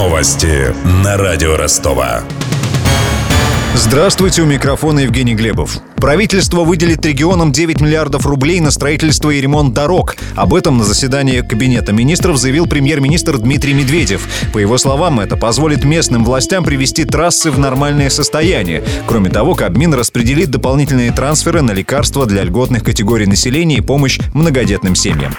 Новости на радио Ростова. Здравствуйте, у микрофона Евгений Глебов. Правительство выделит регионам 9 миллиардов рублей на строительство и ремонт дорог. Об этом на заседании Кабинета министров заявил премьер-министр Дмитрий Медведев. По его словам, это позволит местным властям привести трассы в нормальное состояние. Кроме того, Кабмин распределит дополнительные трансферы на лекарства для льготных категорий населения и помощь многодетным семьям.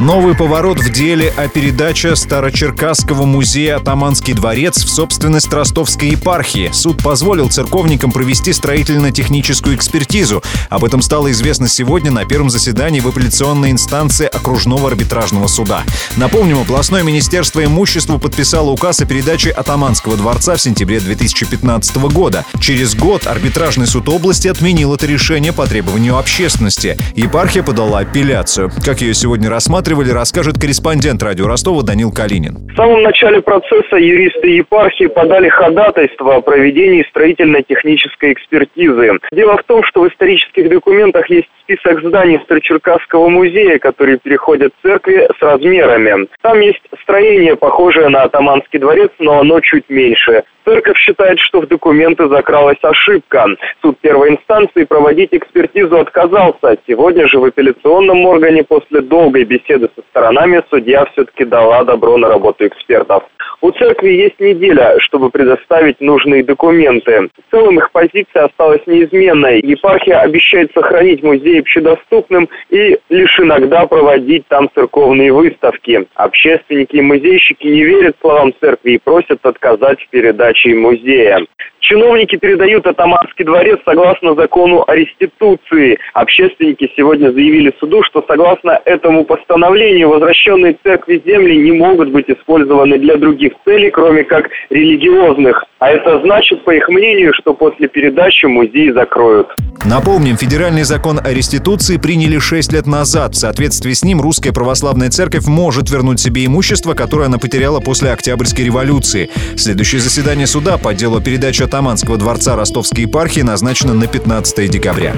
Новый поворот в деле о передаче Старочеркасского музея «Атаманский дворец» в собственность ростовской епархии. Суд позволил церковникам провести строительно-техническую экспертизу. Об этом стало известно сегодня на первом заседании в апелляционной инстанции окружного арбитражного суда. Напомним, областное министерство имущества подписало указ о передаче Атаманского дворца в сентябре 2015 года. Через год арбитражный суд области отменил это решение по требованию общественности. Епархия подала апелляцию. Как ее сегодня рассматривают, рассматривали, расскажет корреспондент радио Ростова Данил Калинин. В самом начале процесса юристы епархии подали ходатайство о проведении строительно-технической экспертизы. Дело в том, что в исторических документах есть список зданий Старочеркасского музея, которые переходят церкви с размерами. Там есть строение, похожее на атаманский дворец, но оно чуть меньше. Церковь считает, что в документы закралась ошибка. Суд первой инстанции проводить экспертизу отказался. Сегодня же в апелляционном органе после долгой беседы со сторонами судья все-таки дала добро на работу экспертов. У церкви есть неделя, чтобы предоставить нужные документы. В целом их позиция осталась неизменной. Епархия обещает сохранить музей общедоступным и лишь иногда проводить там церковные выставки. Общественники и музейщики не верят словам церкви и просят отказать в передаче музея. Чиновники передают Атаманский дворец согласно закону о реституции. Общественники сегодня заявили суду, что согласно этому постановлению возвращенные церкви земли не могут быть использованы для других целей, кроме как религиозных. А это значит, по их мнению, что после передачи музей закроют. Напомним, федеральный закон о реституции приняли 6 лет назад. В соответствии с ним Русская Православная Церковь может вернуть себе имущество, которое она потеряла после Октябрьской революции. Следующее заседание суда по делу передачи Атаманского дворца Ростовской епархии назначено на 15 декабря.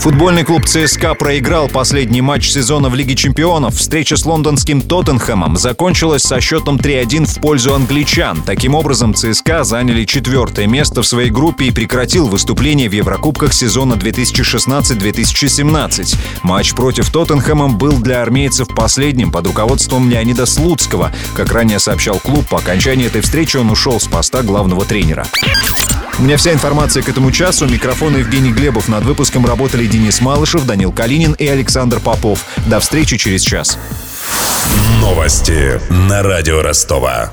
Футбольный клуб ЦСКА проиграл последний матч сезона в Лиге чемпионов. Встреча с лондонским Тоттенхэмом закончилась со счетом 3-1 в пользу англичан. Таким образом, ЦСКА заняли четвертое место в своей группе и прекратил выступление в Еврокубках сезона 2016-2017. Матч против Тоттенхэма был для армейцев последним под руководством Леонида Слуцкого. Как ранее сообщал клуб, по окончании этой встречи он ушел с поста главного тренера. У меня вся информация к этому часу. Микрофон Евгений Глебов. Над выпуском работали Денис Малышев, Данил Калинин и Александр Попов. До встречи через час. Новости на радио Ростова.